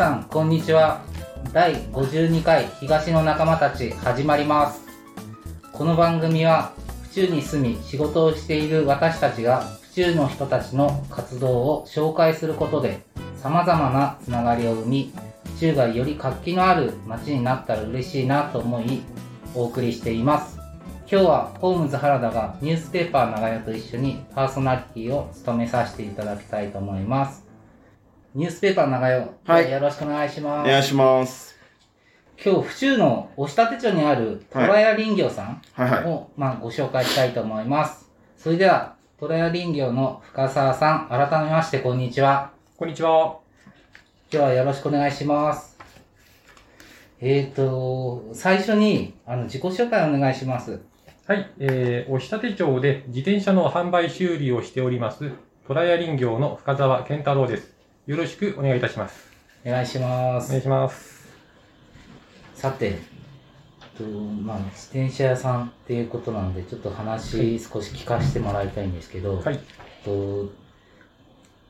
さんこんにちは。第52回東の仲間たち始まります。この番組は府中に住み仕事をしている私たちが府中の人たちの活動を紹介することで様々なつながりを生み府中がより活気のある街になったら嬉しいなと思いお送りしています。今日はホームズ原田がニュースペーパー長屋と一緒にパーソナリティを務めさせていただきたいと思います。ニュースペーパー長屋、はいよろしくお願いしますお願いします。今日府中の押立町にある虎屋林業さんはいはい。を、まあ、ご紹介したいと思いますそれでは虎屋林業の深澤さん改めましてこんにちはこんにちは。今日はよろしくお願いしますえっ、ー、と最初にあの自己紹介お願いしますはい、えー、押立町で自転車の販売修理をしております、虎屋林業の深澤健太郎です。よろしくお願いいたします。お願いしますお願いします。さて、とまあ、自転車屋さんっていうことなんで、ちょっと話少し聞かせてもらいたいんですけど、はい。と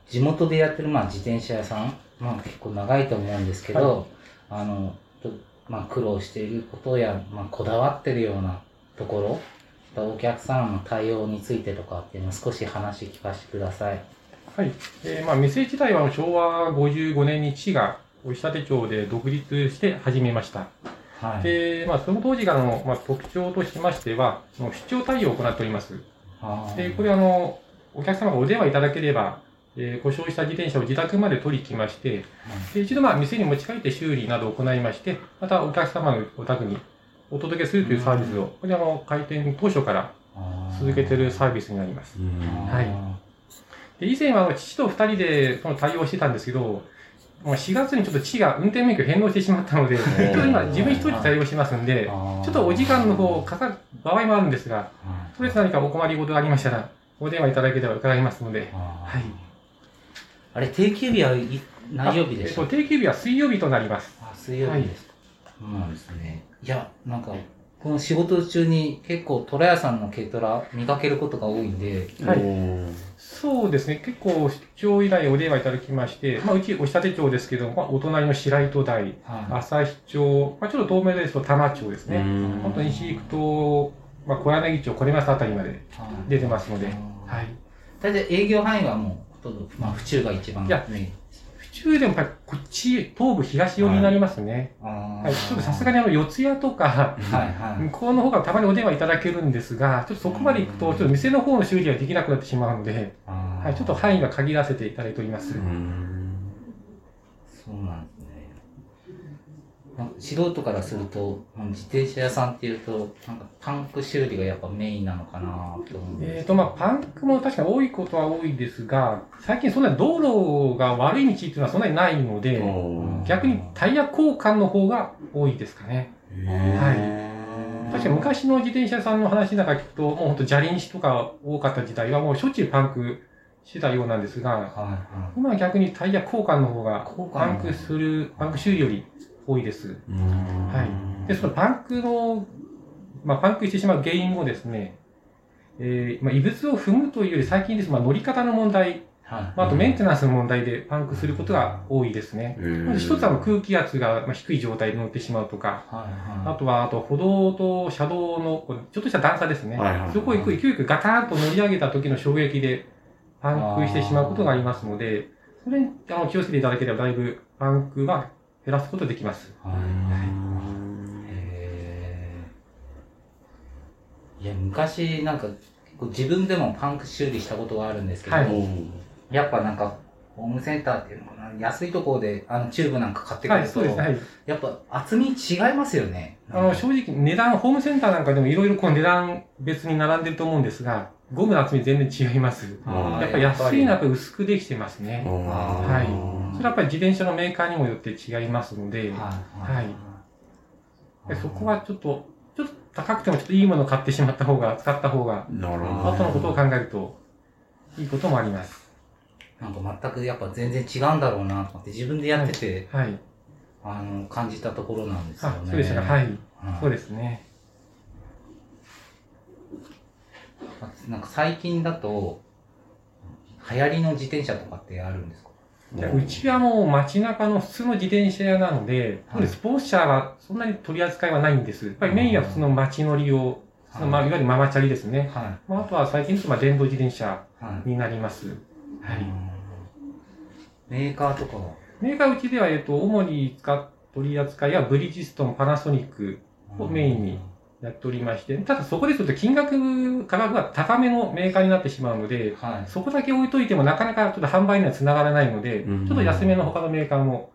地元でやってるまあ自転車屋さん、まあ、結構長いと思うんですけど、あのとまあ、苦労していることや、まあ、こだわってるようなところ、お客さんの対応についてとかっていうのを少し話聞かせてください。はい。えー、まあ、店自体は昭和55年に父が押立町で独立して始めました。はい。で、まあ、その当時からの、まあ、特徴としましては、その出張対応を行っております。で、これあの、お客様がお電話いただければ、えー故障した自転車を自宅まで取りに来まして、で一度まあ店に持ち帰って修理などを行いまして、またお客様のお宅にお届けするというサービスを、これあの開店当初から続けているサービスになります。はいで以前は父と二人でその対応してたんですけど、もう4月にちょっと父が運転免許返納してしまったので、ちょっと今自分一人で対応してますんで、ちょっとお時間の方かかる場合もあるんですが、とりあえず何かお困りごとがありましたら、お電話いただければ伺いますので、ははい。あれ、定休日はい何曜日でした？あえっと定休日は水曜日となります。あ、水曜日ですか。そうなんですね。いや、なんか、この仕事中に結構虎屋さんの軽トラ見かけることが多いんで、はいい。そうですね、結構出張依頼お電話いただきまして、まあ、うち押立町ですけど、まあ、お隣の白糸台、は旭町、まあ、ちょっと遠目ですと多摩町ですね。本当に西行くと、まあ、小柳町、これますあたりまでい。出てますので、は。はいい。大体営業範囲はもう、ほとんど、まあ、府中が一番いや中でもやっぱりこっち、東部東寄りになりますね。はい。ちょっとさすがにあの、四谷とか、はいはい。向こうの方がたまにお電話いただけるんですが、ちょっとそこまで行くと、ちょっと店の方の修理ができなくなってしまうので、はい、ちょっと範囲は限らせていただいております。そうなんですね。素人からすると、まあ自転車屋さんっていうと、なんかパンク修理がやっぱメインなのかなと思うんですえーと、まあ、パンクも確かに多いことは多いですが、最近そんなに道路が悪い道っていうのはそんなにないので、逆にタイヤ交換の方が多いですかね。確かに昔の自転車屋さんの話なんか聞くと、もう本当砂利石とか多かった時代はもうしょっちゅうパンクしてたようなんですが、はいは今は逆にタイヤ交換の方がパンクする、パンク修理より多いです。はい。で、そのパンクの、まあ、パンクしてしまう原因もですね、えーまあ、異物を踏むというより最近です、まあ、乗り方の問題、い。はい。まあ、あとメンテナンスの問題でパンクすることが多いですね。まず一つは空気圧がまあ低い状態で乗ってしまうとか、はいはい。あとは、あと歩道と車道のちょっとした段差ですね。はいはいそこを勢いよくガターンと乗り上げた時の衝撃でパンクしてしまうことがありますので、それにあの気をつけていただければだいぶパンクは減らすことができます。はいいや、昔なんか、自分でもパンク修理したことがあるんですけど、はいやっぱなんか、ホームセンターっていうのかな、安いところであのチューブなんか買ってくはい、ると、そうですね。はい。やっぱ厚み違いますよね。あの、正直値段、ホームセンターなんかでもいろいろこう値段別に並んでると思うんですが、ゴムの厚み全然違います。やっぱり安いのはやっぱり薄くできてますね。はいそれはやっぱり自転車のメーカーにもよって違いますので、はいそこはちょっと、ちょっと高くてもちょっといいものを買ってしまった方が、使った方が、後のことを考えると、いいこともあります。なんか全くやっぱ全然違うんだろうなと思って自分でやってて、はい。あの感じたところなんですよあね。、そうでしたか。はい。はいそうですね。なんか最近だと流行りの自転車とかってあるんですか？うちはもう街中の普通の自転車屋なので、はいスポーツ車はそんなに取り扱いはないんです。やっぱりメインは普通の街乗りを、そのまあいわゆるママチャリですね。はまあ、あとは最近ですとまあ電動自転車い。はい。になります。はい。メーカーとかは？メーカーうちでは、えっと、主に使っ取り扱いはブリヂストン、パナソニックをメインにやっておりまして、ただそこですと金額、価格が高めのメーカーになってしまうので、はい。そこだけ置いといてもなかなかちょっと販売には繋がらないので、うんちょっと安めの他のメーカーも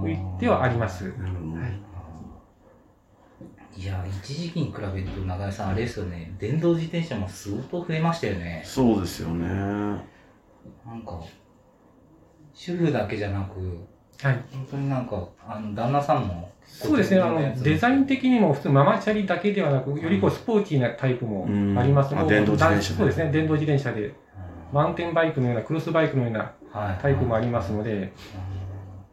置いてはあります。なるほどはいいや、一時期に比べると、長井さん、あれですよね、電動自転車も相当増えましたよね。そうですよね。なんか、主婦だけじゃなく、はい。本当になんか、あの、旦那さんも、そうですね、あの、デザイン的にも普通ママチャリだけではなく、よりこうスポーティーなタイプもあります。うんあ電動自転車。ねそうですね、電動自転車で、うん。マウンテンバイクのような、クロスバイクのようなはい。タイプもありますので、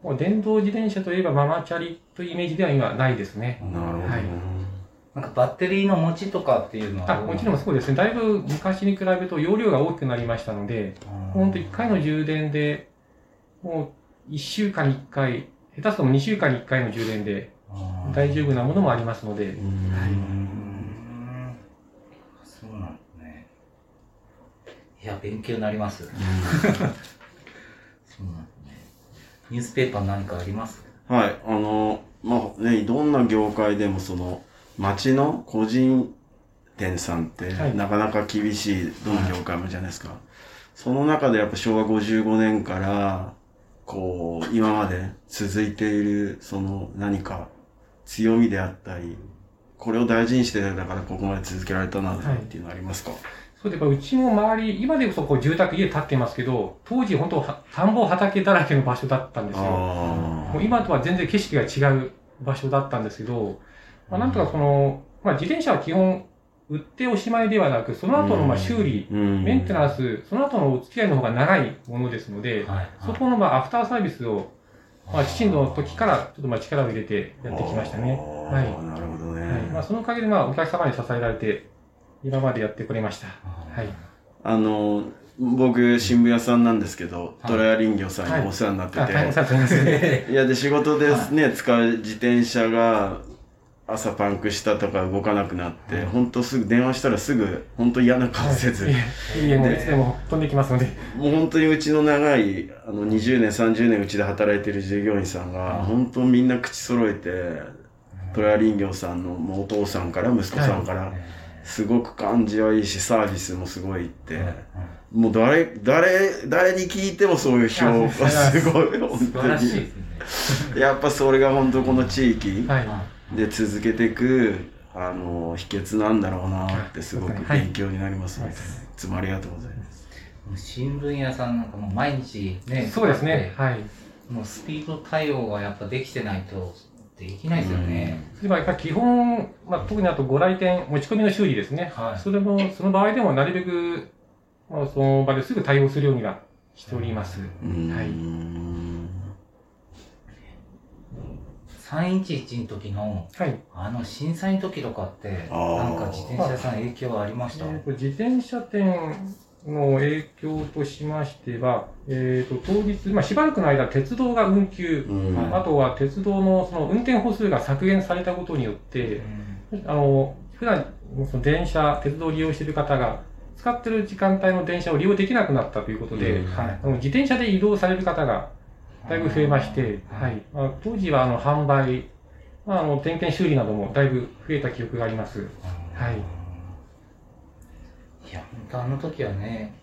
もう電動自転車といえばママチャリというイメージでは今ないですね。うんなるほどね。はい。なんかバッテリーの持ちとかっていうのはあ、もちろんそうですね。だいぶ昔に比べると容量が大きくなりましたので、ほんと1回の充電で、もう1週間に1回、下手するとも2週間に1回の充電で大丈夫なものもありますので、うんうんそうなんですね。いや、勉強になります。そうなんですね。ニュースペーパー何かあります？はい、あの、まあね、どんな業界でもその、町の個人店さんって、はいなかなか厳しい、どの業界もじゃないですか。その中でやっぱ昭和55年から、こう、今まで続いている、その何か強みであったり、これを大事にしてだからここまで続けられたなっていうのありますか、そうで、うちも周り、今でこそこう住宅家建ってますけど、当時本当は田んぼ畑だらけの場所だったんですよ。あもう今とは全然景色が違う場所だったんですけど、まあ、なんとかその、まあ、自転車は基本売っておしまいではなく、その後のまあ修理、あ、うんメンテナンス、その後のお付き合いの方が長いものですので、はい。そこのまあアフターサービスを、まあ、父の時からちょっとまあ力を入れてやってきましたね。はいなるほどね。はいまあ、そのおかげでまあお客様に支えられて、今までやってこれました。はい。あの、僕、新聞屋さんなんですけど、はいトラヤ林業さんにお世話になってあ、て、大変さと思い。いや、で、仕事ですね、使う自転車が、朝パンクしたとか動かなくなって、ほんとすぐ電話したらすぐ、ほんと嫌な顔せず、いえいえ、もういつでも飛んできますので。もう本当にうちの長い、あの、20年、30年うちで働いてる従業員さんが、本当みんな口揃えて、トラヤ林業さんのもうお父さんから息子さんから、すごく感じはいいし、サービスもすごいって、もう誰、誰、誰に聞いてもそういう評価すごい、本当に。ね。やっぱそれが本当この地域はい。で続けていく、あの、秘訣なんだろうなってすごくはい勉強になりますので、はいいつもありがとうございます。新聞屋さんなんかもう毎日ね、そうですね。はい。もうスピード対応がやっぱできてないとできないですよね。それはやっぱり基本、まあ、特にあとご来店、持ち込みの修理ですね。はいそれも、その場合でもなるべく、まあ、その場ですぐ対応するようにはしております。はい311の時のはい。あの震災の時とかって、なんか自転車屋さん影響ありました、えーと自転車店の影響としましては、えー、と当日、まあ、しばらくの間、鉄道が運休、うん。あとは鉄道のその運転歩数が削減されたことによって、あの普段その電車、鉄道を利用している方が、使ってる時間帯の電車を利用できなくなったということで、うん。はい。自転車で移動される方がだいぶ増えまして、はいまあ、当時はあの販売、まあ、あの点検修理などもだいぶ増えた記憶があります。はいいや、本当あの時はね、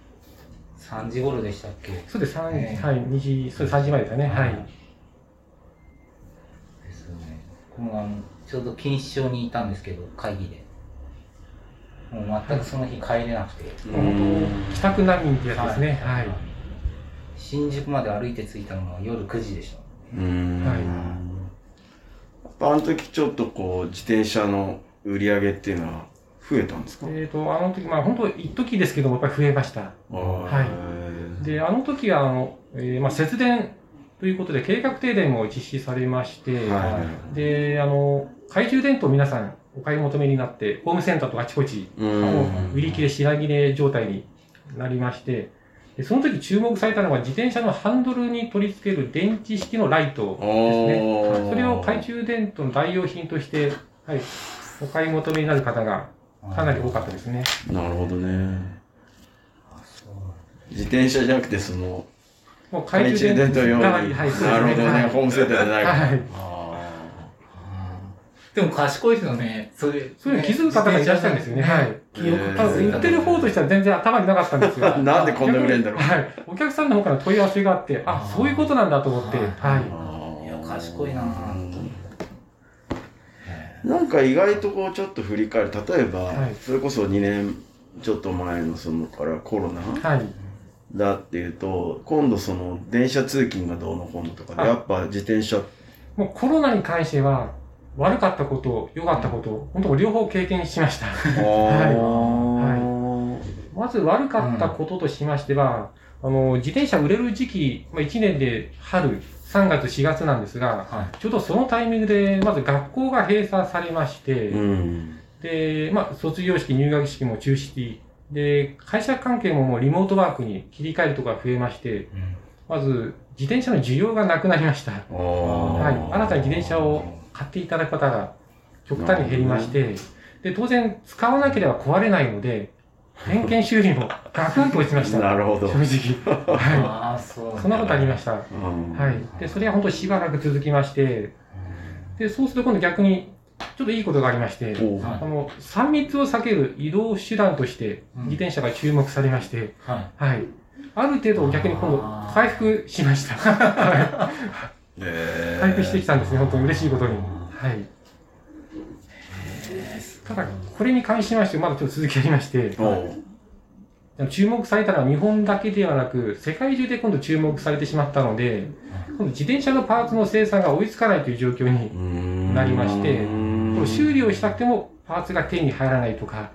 3時頃でしたっけ？そうです、3ええはい、2時、そうです、3時前ですかね。はい。ですよね。僕もあの、ちょうど錦糸町にいたんですけど、会議で。もう全くその日帰れなくて。もう本当、帰宅難民ってやつですね。はい。新宿まで歩いて着いたのが夜9時でした。うーん。はい。やっぱあの時ちょっとこう自転車の売り上げっていうのは増えたんですか？えっ、と、あの時、まあ本当、一時ですけども、やっぱり増えました。はい。で、あの時は、あの、えーまあ節電ということで、計画停電も実施されまして、はい。で、あの、懐中電灯皆さんお買い求めになって、ホームセンターとかあちこち、売り切れ、品切れ状態になりまして、でその時注目されたのが自転車のハンドルに取り付ける電池式のライトですね。それを懐中電灯の代用品として、はい、お買い求めになる方がかなり多かったですね。なるほどね。自転車じゃなくて、その、もう懐中電灯用に。はい、なるほどね。はいホームセンターじゃないから。はい。でも賢いですよね。そういう。そういうの気づく方がいらっしゃるんですよね。はい。記憶えーただ、売ってる方としては全然頭になかったんですよ。なんでこんな売れんだろうはい。お客さんの方から問い合わせがあって、あ、そういうことなんだと思って、はい。いや賢いななんか意外とこうちょっと振り返る例えば、はいそれこそ2年ちょっと前のそのからコロナはい。だっていうと今度その電車通勤がどうのこうのとかであやっぱ自転車もうコロナに関しては、悪かったこと、良かったこと、本当両方経験しました。はまず悪かったこととしましては、あの、自転車売れる時期、まあ、1年で春、3月、4月なんですが、はちょうどそのタイミングで、まず学校が閉鎖されまして、うんで、まあ、卒業式、入学式も中止。で、会社関係ももうリモートワークに切り替えるところが増えまして、い。まず、自転車の需要がなくなりました。ははい。新たに自転車を買っていただく方が極端に減りまして、で、当然、使わなければ壊れないので、点検修理も ガクンと落ちました。なるほど正直。はああ、そう。い。そんなことありました。ははいい。で、それは本当しばらく続きまして、で、そうすると今度逆に、ちょっといいことがありまして、あの、3密を避ける移動手段として、うん自転車が注目されまして、ははい。ある程度逆に今度回復しました。はい。回復してきたんですね、本当に嬉しいことに。はい。ただ、これに関しまして、まだちょっと続きありまして、注目されたのは日本だけではなく、世界中で今度注目されてしまったので、今度自転車のパーツの生産が追いつかないという状況に、うんなりまして修理をしたくてもパーツが手に入らないとか、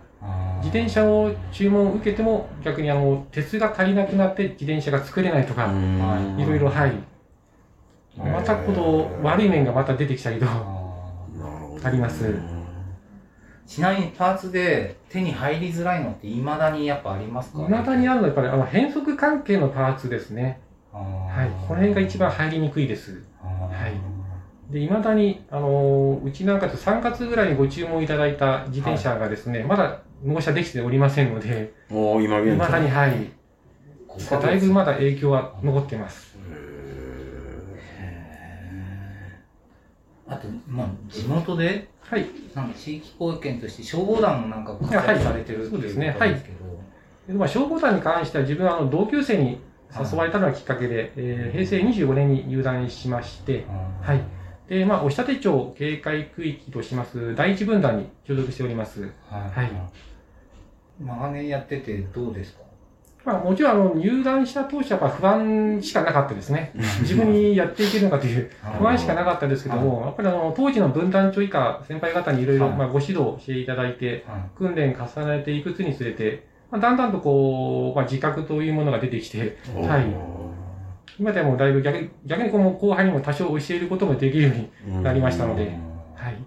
い。自転車を注文を受けても逆にあの、鉄が足りなくなって自転車が作れないとか、うんいろいろ、はい。またこの悪い面がまた出てきたりと、あります。ちなみにパーツで手に入りづらいのって未だにやっぱありますか？未だにあるのはやっぱりあの変速関係のパーツですね。ははい。この辺が一番入りにくいです。はい。で、未だに、あのーうちなんかと3月ぐらいにご注文いただいた自転車がですね、まだ納車できておりませんので、おう今現未だに、在はい。だいぶまだ影響は残ってます。あと、まあ、地元で、はい。なんか地域貢献として消防団もなんか活躍されてるそうですねいうことなんですけど、でまあ、消防団に関しては自分はあの同級生に誘われたのがきっかけで、えー平成25年に入団しまして、はい。で、まあ、押立町警戒区域とします第一分団に所属しております。はい。はい長年やっててどうですかまあ、もちろんあの入団した当初は不安しかなかったですね。自分にやっていけるのかという不安しかなかったですけども、やっぱりあの当時の分団長以下先輩方にいろいろご指導していただいて、は訓練重ねていくにつれて、まあ、だんだんとこう、まあ、自覚というものが出てきて、はい。今ではもうだいぶ逆に逆にこの後輩にも多少教えることもできるように、なりましたのいではい。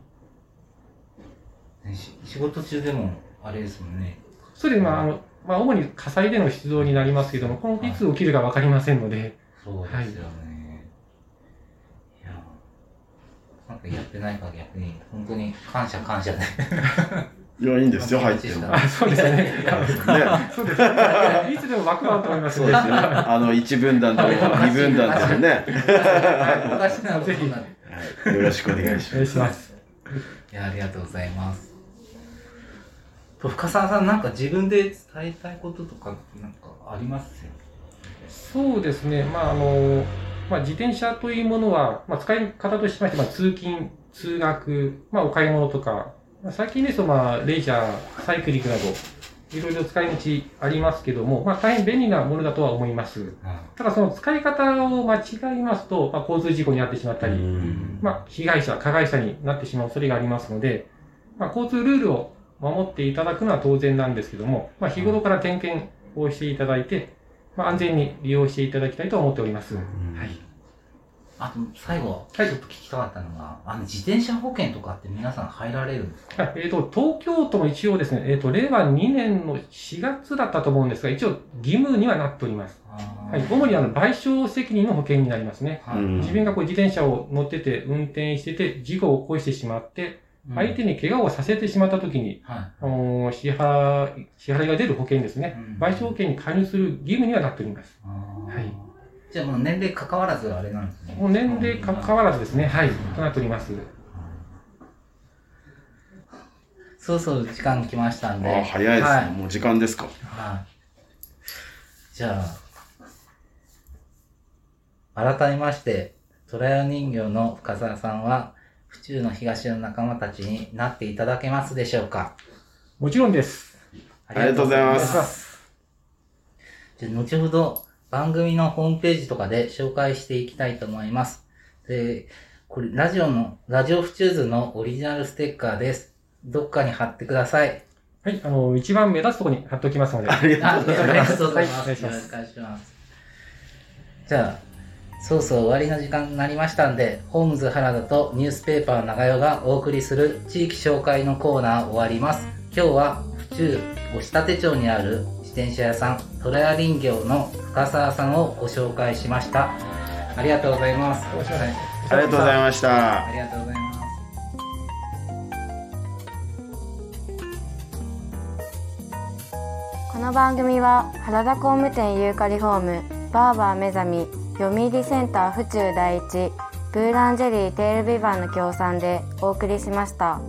仕事中でもあれですもんね。それでまあ、あの、まあ、主に火災での出動になりますけども、このい。つ起きるかわかりませんので、そうですよね。い、や、なんかやってないから逆に、本当に感謝感謝で。いやいいんですよ入ってもあ、そうですね。ね。そうですね。いつでも枠はあると思います。ので。あの一分団と二分団とね、おかしなことになる。はい、よろしくお願い。しお願い。します。い。や、ありがとうござい。ます。と深澤さん、なんか自分で伝えたいこととか、なんかありますよそうですね。まあ、あの、まあ、自転車というものは、まあ、使い方としまして、まあ、通勤、通学、まあ、お買い物とか、まあ、最近ですと、まあ、レジャー、サイクリングなど、いろいろ使い道ありますけども、まあ、大変便利なものだとは思います。ただ、その使い方を間違いますと、まあ、交通事故に遭ってしまったり、まあ、被害者、加害者になってしまう恐れがありますので、まあ、交通ルールを守っていただくのは当然なんですけども、まあ、日頃から点検をしていただいて、まあ、安全に利用していただきたいと思っております。はい。あと、最後、ちはいょっと聞きたかったのが、あの、自転車保険とかって皆さん入られるんですか？はいえっ、と、東京都も一応ですね、えっ、と、令和2年の4月だったと思うんですが、一応義務にはなっております。はい。主にあの、賠償責任の保険になりますね。はいうん自分がこう自転車を乗ってて、運転してて、事故を起こしてしまって、相手に怪我をさせてしまったときに、はあの支払い、支払いが出る保険ですね。うん賠償保険に加入する義務にはなっております。はいじゃあもう年齢関わらずあれなんですね。もう年齢かかわらずですね、はい、となっております。そうそう時間来ましたんで。あ早いですね、はいもう時間ですかはい。じゃあ、改めまして、トラヤ人形の深澤さんは、府中の東の仲間たちになっていただけますでしょうか？もちろんです。ありがとうございます。じゃあ、後ほど番組のホームページとかで紹介していきたいと思います。で、これ、ラジオの、ラジオ府中図のオリジナルステッカーです。どっかに貼ってください。はい、あの、一番目立つところに貼っておきますので。ありがあ、とうございますありがとうございますよろしくお願いします。じゃあ、そうそう終わりの時間になりましたんで、ホームズ原田とニュースペーパー長代がお送りする地域紹介のコーナー終わります。今日は府中押立町にある自転車屋さん、トラヤ林業の深澤さんをご紹介しました。ありがとうございます。ありがとうございましたありがとうございます。この番組は原田工務店ユーカリホームバーバー目覚み読売センター府中第一ブーランジェリーテールビバンの協賛でお送りしました。